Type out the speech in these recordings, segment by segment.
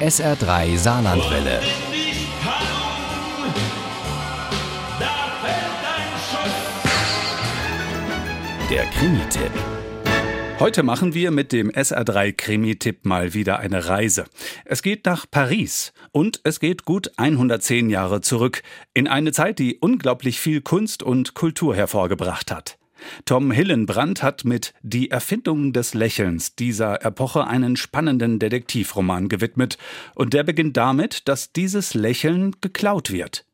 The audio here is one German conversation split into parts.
SR3 Saarlandwelle. Der Krimi-Tipp. Heute machen wir mit dem SR3 Krimi-Tipp mal wieder eine Reise. Es geht nach Paris und es geht gut 110 Jahre zurück in eine Zeit, die unglaublich viel Kunst und Kultur hervorgebracht hat. Tom Hillenbrand hat mit Die Erfindung des Lächelns dieser Epoche einen spannenden Detektivroman gewidmet und der beginnt damit, dass dieses Lächeln geklaut wird.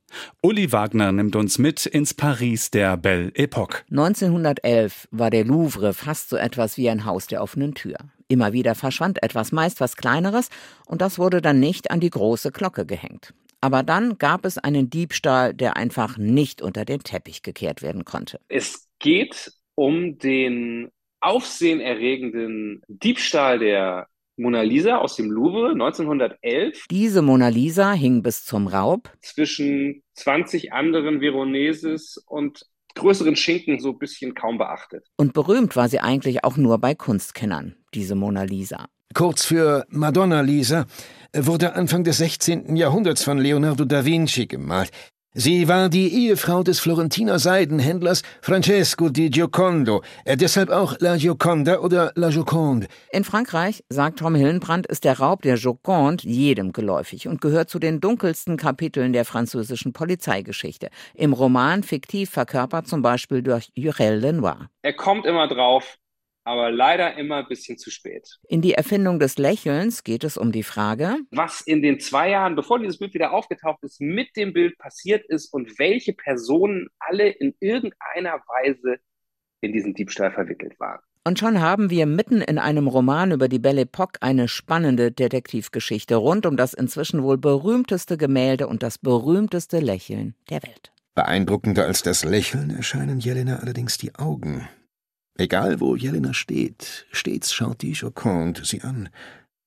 Uli Wagner nimmt uns mit ins Paris der Belle Epoque. 1911 war der Louvre fast so etwas wie ein Haus der offenen Tür. Immer wieder verschwand etwas, meist was Kleineres, und das wurde dann nicht an die große Glocke gehängt. Aber dann gab es einen Diebstahl, der einfach nicht unter den Teppich gekehrt werden konnte. Es geht um den aufsehenerregenden Diebstahl der Mona Lisa aus dem Louvre 1911. Diese Mona Lisa hing bis zum Raub zwischen 20 anderen Veroneses und größeren Schinken so ein bisschen kaum beachtet. Und berühmt war sie eigentlich auch nur bei Kunstkennern, diese Mona Lisa. Kurz für Madonna Lisa wurde Anfang des 16. Jahrhunderts von Leonardo da Vinci gemalt. Sie war die Ehefrau des Florentiner Seidenhändlers Francesco di Giocondo, äh, deshalb auch La Gioconda oder La Joconde. In Frankreich, sagt Tom Hillenbrand, ist der Raub der Joconde jedem geläufig und gehört zu den dunkelsten Kapiteln der französischen Polizeigeschichte. Im Roman fiktiv verkörpert zum Beispiel durch Jurel Lenoir. Er kommt immer drauf, aber leider immer ein bisschen zu spät. In die Erfindung des Lächelns geht es um die Frage, was in den zwei Jahren, bevor dieses Bild wieder aufgetaucht ist, mit dem Bild passiert ist und welche Personen alle in irgendeiner Weise in diesen Diebstahl verwickelt waren. Und schon haben wir mitten in einem Roman über die Belle Epoque eine spannende Detektivgeschichte rund um das inzwischen wohl berühmteste Gemälde und das berühmteste Lächeln der Welt. Beeindruckender als das Lächeln erscheinen Jelena allerdings die Augen. Egal wo Jelena steht, stets schaut die Joconde sie an,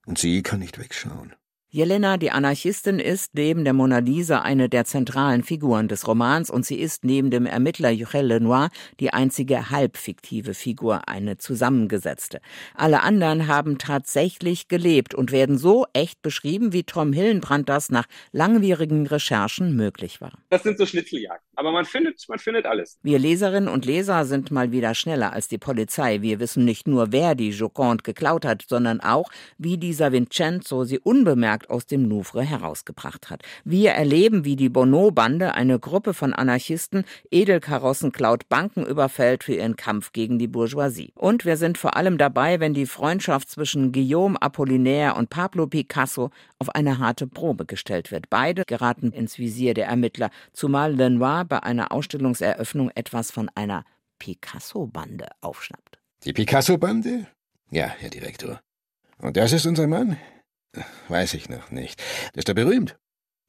und sie kann nicht wegschauen. Jelena, die Anarchistin, ist neben der Mona Lisa eine der zentralen Figuren des Romans und sie ist neben dem Ermittler Jurel Lenoir die einzige halbfiktive Figur, eine zusammengesetzte. Alle anderen haben tatsächlich gelebt und werden so echt beschrieben, wie Tom Hillenbrand das nach langwierigen Recherchen möglich war. Das sind so Schnitzeljagden, aber man findet, man findet alles. Wir Leserinnen und Leser sind mal wieder schneller als die Polizei. Wir wissen nicht nur, wer die Joconde geklaut hat, sondern auch, wie dieser Vincenzo sie unbemerkt Artefakt aus dem Louvre herausgebracht hat. Wir erleben, wie die Bonneau-Bande, eine Gruppe von Anarchisten, Edelkarossen klaut, Banken überfällt für ihren Kampf gegen die Bourgeoisie. Und wir sind vor allem dabei, wenn die Freundschaft zwischen Guillaume Apollinaire und Pablo Picasso auf eine harte Probe gestellt wird. Beide geraten ins Visier der Ermittler, zumal Lenoir bei einer Ausstellungseröffnung etwas von einer Picasso-Bande aufschnappt. Die Picasso-Bande? Ja, Herr Direktor. Und das ist unser Mann? Weiß ich noch nicht. Ist er berühmt?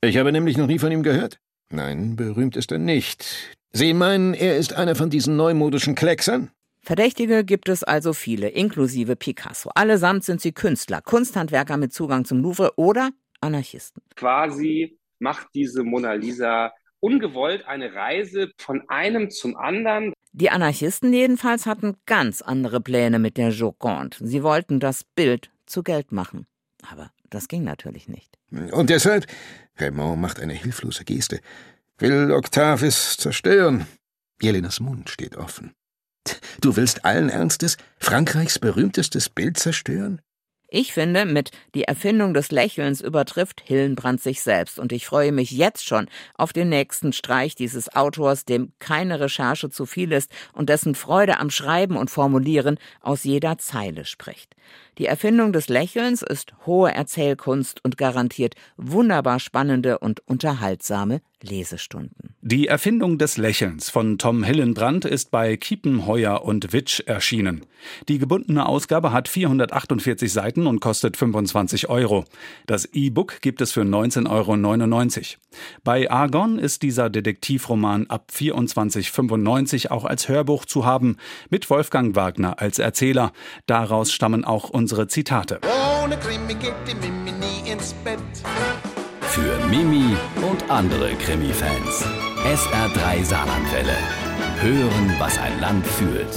Ich habe nämlich noch nie von ihm gehört. Nein, berühmt ist er nicht. Sie meinen, er ist einer von diesen neumodischen Klecksern? Verdächtige gibt es also viele, inklusive Picasso. Allesamt sind sie Künstler, Kunsthandwerker mit Zugang zum Louvre oder Anarchisten. Quasi macht diese Mona Lisa ungewollt eine Reise von einem zum anderen. Die Anarchisten jedenfalls hatten ganz andere Pläne mit der Joconde. Sie wollten das Bild zu Geld machen. Aber das ging natürlich nicht. Und deshalb, Raymond macht eine hilflose Geste, will Octavis zerstören. Jelenas Mund steht offen. Du willst allen Ernstes Frankreichs berühmtestes Bild zerstören? Ich finde, mit Die Erfindung des Lächelns übertrifft Hillenbrand sich selbst und ich freue mich jetzt schon auf den nächsten Streich dieses Autors, dem keine Recherche zu viel ist und dessen Freude am Schreiben und Formulieren aus jeder Zeile spricht. Die Erfindung des Lächelns ist hohe Erzählkunst und garantiert wunderbar spannende und unterhaltsame Lesestunden. Die Erfindung des Lächelns von Tom Hillenbrand ist bei Kiepenheuer und Witsch erschienen. Die gebundene Ausgabe hat 448 Seiten und kostet 25 Euro. Das E-Book gibt es für 19,99 Euro. Bei Argon ist dieser Detektivroman ab 24,95 auch als Hörbuch zu haben, mit Wolfgang Wagner als Erzähler. Daraus stammen auch unsere Zitate. Ohne Krimi geht die Mimi nie ins Bett. Für Mimi und andere Krimi-Fans. SR3 Saarlandwelle. Hören, was ein Land fühlt.